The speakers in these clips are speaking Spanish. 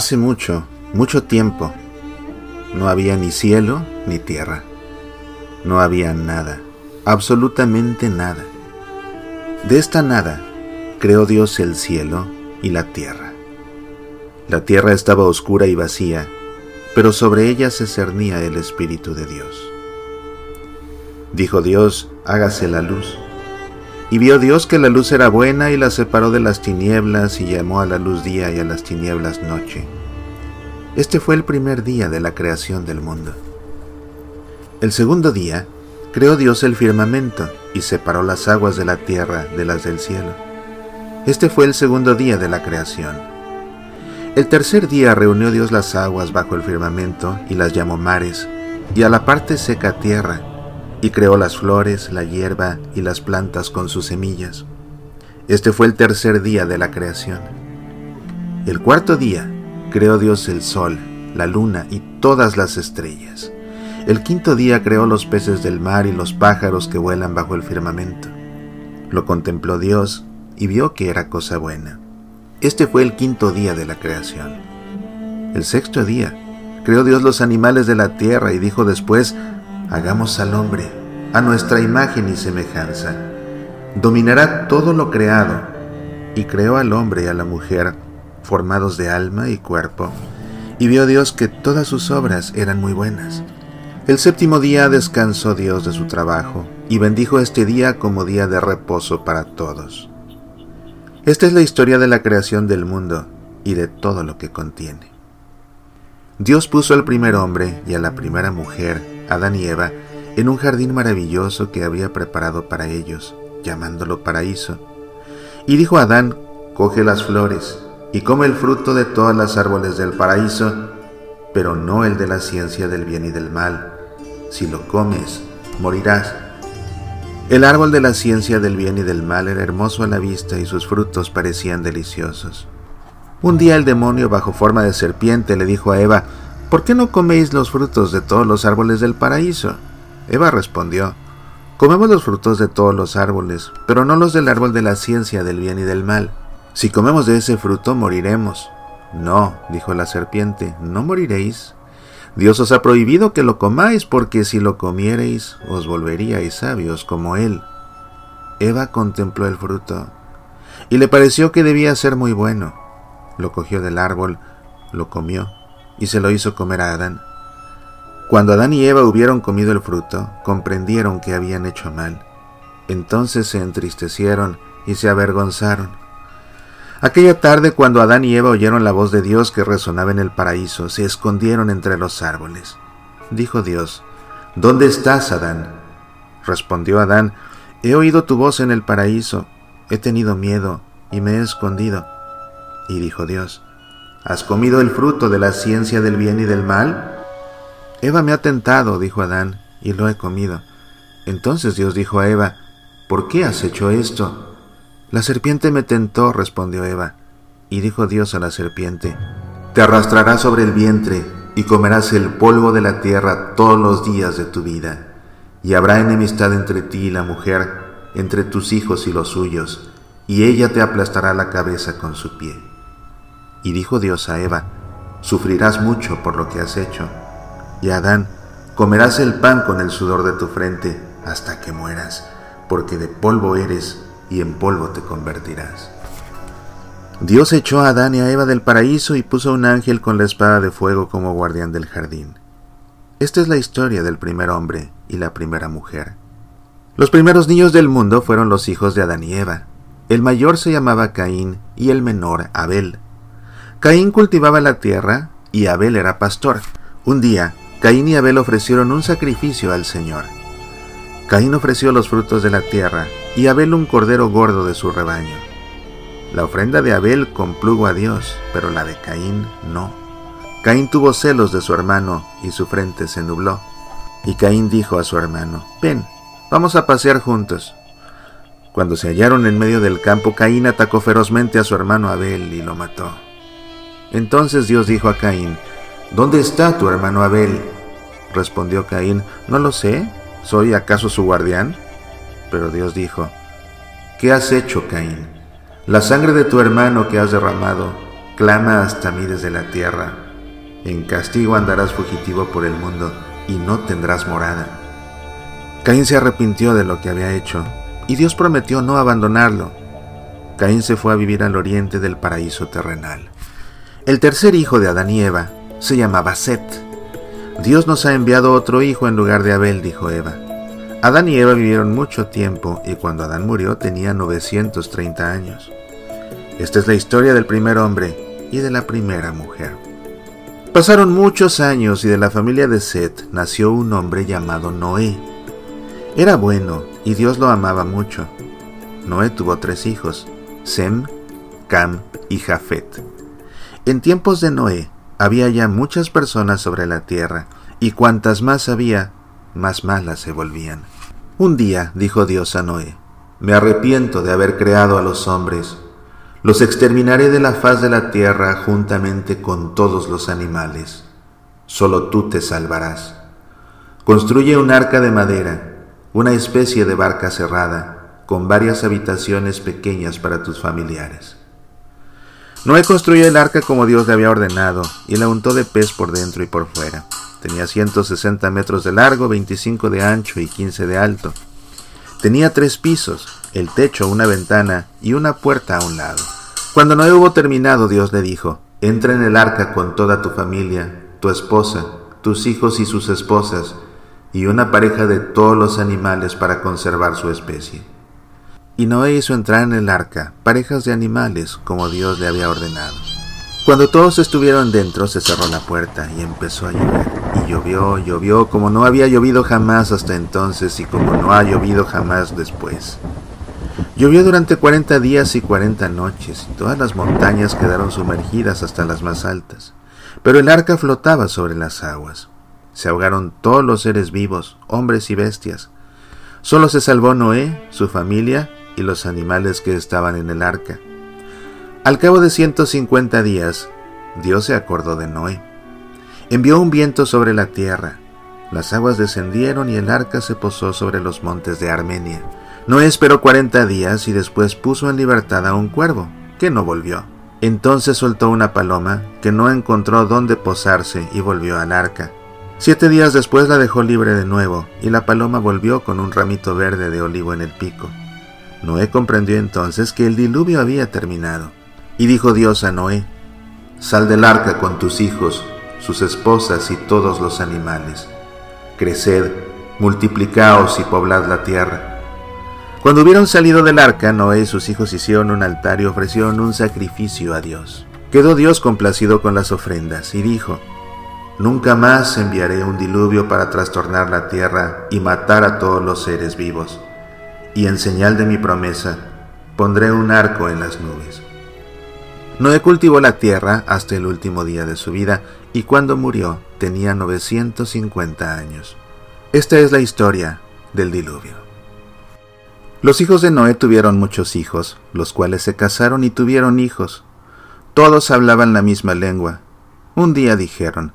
Hace mucho, mucho tiempo, no había ni cielo ni tierra. No había nada, absolutamente nada. De esta nada creó Dios el cielo y la tierra. La tierra estaba oscura y vacía, pero sobre ella se cernía el Espíritu de Dios. Dijo Dios, hágase la luz. Y vio Dios que la luz era buena y la separó de las tinieblas y llamó a la luz día y a las tinieblas noche. Este fue el primer día de la creación del mundo. El segundo día creó Dios el firmamento y separó las aguas de la tierra de las del cielo. Este fue el segundo día de la creación. El tercer día reunió Dios las aguas bajo el firmamento y las llamó mares, y a la parte seca tierra, y creó las flores, la hierba y las plantas con sus semillas. Este fue el tercer día de la creación. El cuarto día creó Dios el sol, la luna y todas las estrellas. El quinto día creó los peces del mar y los pájaros que vuelan bajo el firmamento. Lo contempló Dios y vio que era cosa buena. Este fue el quinto día de la creación. El sexto día creó Dios los animales de la tierra y dijo después, hagamos al hombre a nuestra imagen y semejanza. Dominará todo lo creado. Y creó al hombre y a la mujer, formados de alma y cuerpo. Y vio Dios que todas sus obras eran muy buenas. El séptimo día descansó Dios de su trabajo y bendijo este día como día de reposo para todos. Esta es la historia de la creación del mundo y de todo lo que contiene. Dios puso al primer hombre y a la primera mujer Adán y Eva, en un jardín maravilloso que había preparado para ellos, llamándolo paraíso. Y dijo Adán, coge las flores y come el fruto de todas las árboles del paraíso, pero no el de la ciencia del bien y del mal. Si lo comes, morirás. El árbol de la ciencia del bien y del mal era hermoso a la vista y sus frutos parecían deliciosos. Un día el demonio, bajo forma de serpiente, le dijo a Eva, ¿por qué no coméis los frutos de todos los árboles del paraíso? Eva respondió, Comemos los frutos de todos los árboles, pero no los del árbol de la ciencia del bien y del mal. Si comemos de ese fruto moriremos. No, dijo la serpiente, no moriréis. Dios os ha prohibido que lo comáis, porque si lo comiereis os volveríais sabios como Él. Eva contempló el fruto, y le pareció que debía ser muy bueno. Lo cogió del árbol, lo comió y se lo hizo comer a Adán. Cuando Adán y Eva hubieron comido el fruto, comprendieron que habían hecho mal. Entonces se entristecieron y se avergonzaron. Aquella tarde, cuando Adán y Eva oyeron la voz de Dios que resonaba en el paraíso, se escondieron entre los árboles. Dijo Dios, ¿Dónde estás, Adán? Respondió Adán, He oído tu voz en el paraíso, he tenido miedo y me he escondido. Y dijo Dios, ¿Has comido el fruto de la ciencia del bien y del mal? Eva me ha tentado, dijo Adán, y lo he comido. Entonces Dios dijo a Eva, ¿por qué has hecho esto? La serpiente me tentó, respondió Eva. Y dijo Dios a la serpiente, Te arrastrarás sobre el vientre y comerás el polvo de la tierra todos los días de tu vida. Y habrá enemistad entre ti y la mujer, entre tus hijos y los suyos, y ella te aplastará la cabeza con su pie. Y dijo Dios a Eva, sufrirás mucho por lo que has hecho. Y Adán, comerás el pan con el sudor de tu frente hasta que mueras, porque de polvo eres y en polvo te convertirás. Dios echó a Adán y a Eva del paraíso y puso un ángel con la espada de fuego como guardián del jardín. Esta es la historia del primer hombre y la primera mujer. Los primeros niños del mundo fueron los hijos de Adán y Eva. El mayor se llamaba Caín y el menor Abel. Caín cultivaba la tierra y Abel era pastor. Un día, Caín y Abel ofrecieron un sacrificio al Señor. Caín ofreció los frutos de la tierra y Abel un cordero gordo de su rebaño. La ofrenda de Abel complugo a Dios, pero la de Caín no. Caín tuvo celos de su hermano y su frente se nubló. Y Caín dijo a su hermano, ven, vamos a pasear juntos. Cuando se hallaron en medio del campo, Caín atacó ferozmente a su hermano Abel y lo mató. Entonces Dios dijo a Caín, ¿Dónde está tu hermano Abel? Respondió Caín, No lo sé, ¿soy acaso su guardián? Pero Dios dijo, ¿Qué has hecho, Caín? La sangre de tu hermano que has derramado, clama hasta mí desde la tierra. En castigo andarás fugitivo por el mundo y no tendrás morada. Caín se arrepintió de lo que había hecho y Dios prometió no abandonarlo. Caín se fue a vivir al oriente del paraíso terrenal. El tercer hijo de Adán y Eva se llamaba Set. Dios nos ha enviado otro hijo en lugar de Abel, dijo Eva. Adán y Eva vivieron mucho tiempo y cuando Adán murió tenía 930 años. Esta es la historia del primer hombre y de la primera mujer. Pasaron muchos años y de la familia de Set nació un hombre llamado Noé. Era bueno y Dios lo amaba mucho. Noé tuvo tres hijos, Sem, Cam y Jafet. En tiempos de Noé había ya muchas personas sobre la tierra, y cuantas más había, más malas se volvían. Un día dijo Dios a Noé, me arrepiento de haber creado a los hombres, los exterminaré de la faz de la tierra juntamente con todos los animales, solo tú te salvarás. Construye un arca de madera, una especie de barca cerrada, con varias habitaciones pequeñas para tus familiares. Noé construyó el arca como Dios le había ordenado y la untó de pez por dentro y por fuera. Tenía 160 metros de largo, 25 de ancho y 15 de alto. Tenía tres pisos, el techo, una ventana y una puerta a un lado. Cuando Noé hubo terminado, Dios le dijo, entra en el arca con toda tu familia, tu esposa, tus hijos y sus esposas, y una pareja de todos los animales para conservar su especie. Y Noé hizo entrar en el arca parejas de animales como Dios le había ordenado. Cuando todos estuvieron dentro se cerró la puerta y empezó a llover. Y llovió, llovió como no había llovido jamás hasta entonces y como no ha llovido jamás después. Llovió durante cuarenta días y cuarenta noches y todas las montañas quedaron sumergidas hasta las más altas. Pero el arca flotaba sobre las aguas. Se ahogaron todos los seres vivos, hombres y bestias. Solo se salvó Noé, su familia y los animales que estaban en el arca. Al cabo de 150 días, Dios se acordó de Noé. Envió un viento sobre la tierra. Las aguas descendieron y el arca se posó sobre los montes de Armenia. Noé esperó 40 días y después puso en libertad a un cuervo, que no volvió. Entonces soltó una paloma, que no encontró dónde posarse y volvió al arca. Siete días después la dejó libre de nuevo, y la paloma volvió con un ramito verde de olivo en el pico. Noé comprendió entonces que el diluvio había terminado. Y dijo Dios a Noé, Sal del arca con tus hijos, sus esposas y todos los animales. Creced, multiplicaos y poblad la tierra. Cuando hubieron salido del arca, Noé y sus hijos hicieron un altar y ofrecieron un sacrificio a Dios. Quedó Dios complacido con las ofrendas y dijo, Nunca más enviaré un diluvio para trastornar la tierra y matar a todos los seres vivos y en señal de mi promesa pondré un arco en las nubes. Noé cultivó la tierra hasta el último día de su vida y cuando murió tenía 950 años. Esta es la historia del diluvio. Los hijos de Noé tuvieron muchos hijos, los cuales se casaron y tuvieron hijos. Todos hablaban la misma lengua. Un día dijeron,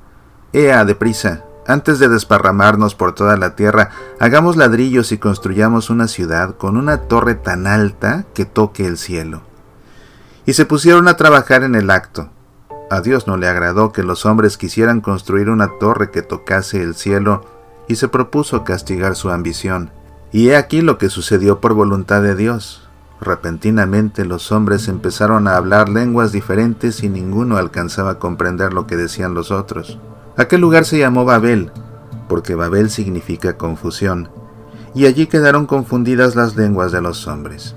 Ea, deprisa, antes de desparramarnos por toda la tierra, hagamos ladrillos y construyamos una ciudad con una torre tan alta que toque el cielo. Y se pusieron a trabajar en el acto. A Dios no le agradó que los hombres quisieran construir una torre que tocase el cielo y se propuso castigar su ambición. Y he aquí lo que sucedió por voluntad de Dios. Repentinamente los hombres empezaron a hablar lenguas diferentes y ninguno alcanzaba a comprender lo que decían los otros. Aquel lugar se llamó Babel, porque Babel significa confusión, y allí quedaron confundidas las lenguas de los hombres.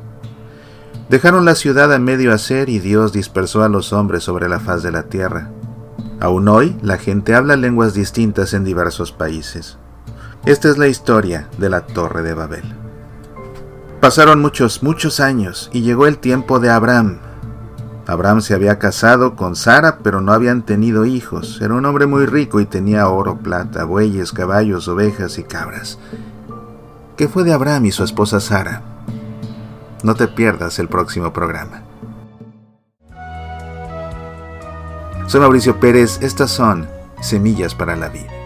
Dejaron la ciudad a medio hacer y Dios dispersó a los hombres sobre la faz de la tierra. Aún hoy la gente habla lenguas distintas en diversos países. Esta es la historia de la Torre de Babel. Pasaron muchos, muchos años y llegó el tiempo de Abraham, Abraham se había casado con Sara, pero no habían tenido hijos. Era un hombre muy rico y tenía oro, plata, bueyes, caballos, ovejas y cabras. ¿Qué fue de Abraham y su esposa Sara? No te pierdas el próximo programa. Soy Mauricio Pérez, estas son Semillas para la Vida.